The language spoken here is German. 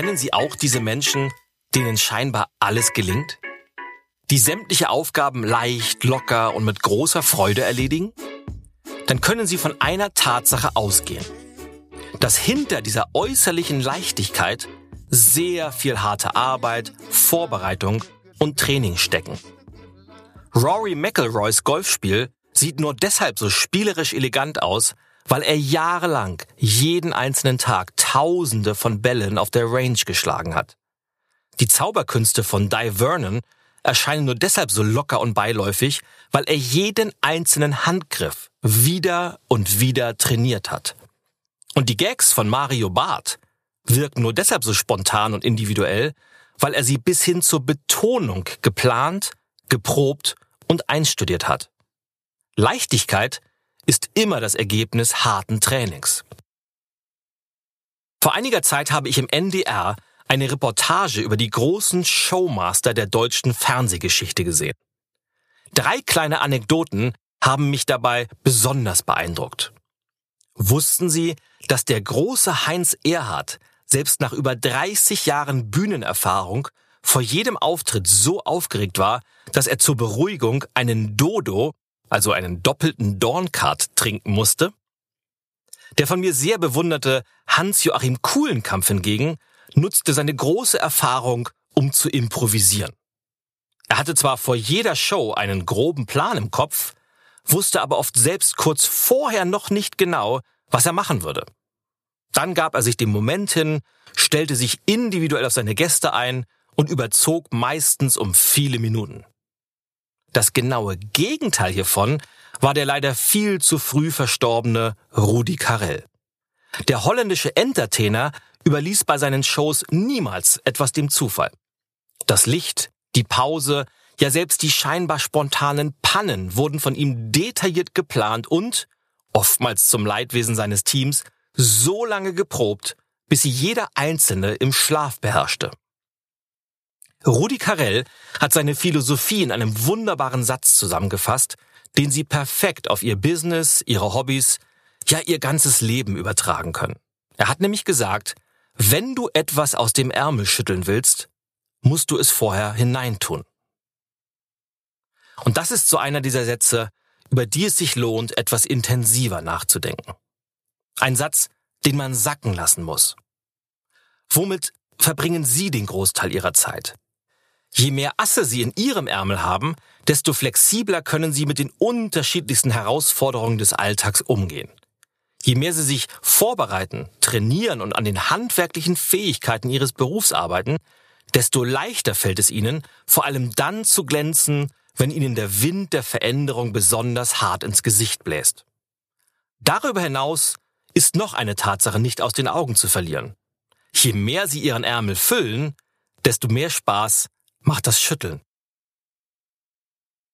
Kennen Sie auch diese Menschen, denen scheinbar alles gelingt? Die sämtliche Aufgaben leicht, locker und mit großer Freude erledigen? Dann können Sie von einer Tatsache ausgehen. Dass hinter dieser äußerlichen Leichtigkeit sehr viel harte Arbeit, Vorbereitung und Training stecken. Rory McIlroys Golfspiel sieht nur deshalb so spielerisch elegant aus, weil er jahrelang jeden einzelnen Tag Tausende von Bällen auf der Range geschlagen hat. Die Zauberkünste von Di Vernon erscheinen nur deshalb so locker und beiläufig, weil er jeden einzelnen Handgriff wieder und wieder trainiert hat. Und die Gags von Mario Barth wirken nur deshalb so spontan und individuell, weil er sie bis hin zur Betonung geplant, geprobt und einstudiert hat. Leichtigkeit ist immer das Ergebnis harten Trainings. Vor einiger Zeit habe ich im NDR eine Reportage über die großen Showmaster der deutschen Fernsehgeschichte gesehen. Drei kleine Anekdoten haben mich dabei besonders beeindruckt. Wussten Sie, dass der große Heinz Erhardt selbst nach über 30 Jahren Bühnenerfahrung vor jedem Auftritt so aufgeregt war, dass er zur Beruhigung einen Dodo, also einen doppelten Dornkart, trinken musste? Der von mir sehr bewunderte Hans-Joachim Kuhlenkampf hingegen nutzte seine große Erfahrung, um zu improvisieren. Er hatte zwar vor jeder Show einen groben Plan im Kopf, wusste aber oft selbst kurz vorher noch nicht genau, was er machen würde. Dann gab er sich dem Moment hin, stellte sich individuell auf seine Gäste ein und überzog meistens um viele Minuten. Das genaue Gegenteil hiervon war der leider viel zu früh verstorbene Rudi Carell. Der holländische Entertainer überließ bei seinen Shows niemals etwas dem Zufall. Das Licht, die Pause, ja selbst die scheinbar spontanen Pannen wurden von ihm detailliert geplant und, oftmals zum Leidwesen seines Teams, so lange geprobt, bis sie jeder einzelne im Schlaf beherrschte. Rudi Carell hat seine Philosophie in einem wunderbaren Satz zusammengefasst, den Sie perfekt auf Ihr Business, Ihre Hobbys, ja Ihr ganzes Leben übertragen können. Er hat nämlich gesagt, wenn du etwas aus dem Ärmel schütteln willst, musst du es vorher hineintun. Und das ist so einer dieser Sätze, über die es sich lohnt, etwas intensiver nachzudenken. Ein Satz, den man sacken lassen muss. Womit verbringen Sie den Großteil Ihrer Zeit? Je mehr Asse Sie in Ihrem Ärmel haben, desto flexibler können Sie mit den unterschiedlichsten Herausforderungen des Alltags umgehen. Je mehr Sie sich vorbereiten, trainieren und an den handwerklichen Fähigkeiten Ihres Berufs arbeiten, desto leichter fällt es Ihnen, vor allem dann zu glänzen, wenn Ihnen der Wind der Veränderung besonders hart ins Gesicht bläst. Darüber hinaus ist noch eine Tatsache nicht aus den Augen zu verlieren. Je mehr Sie Ihren Ärmel füllen, desto mehr Spaß macht das Schütteln.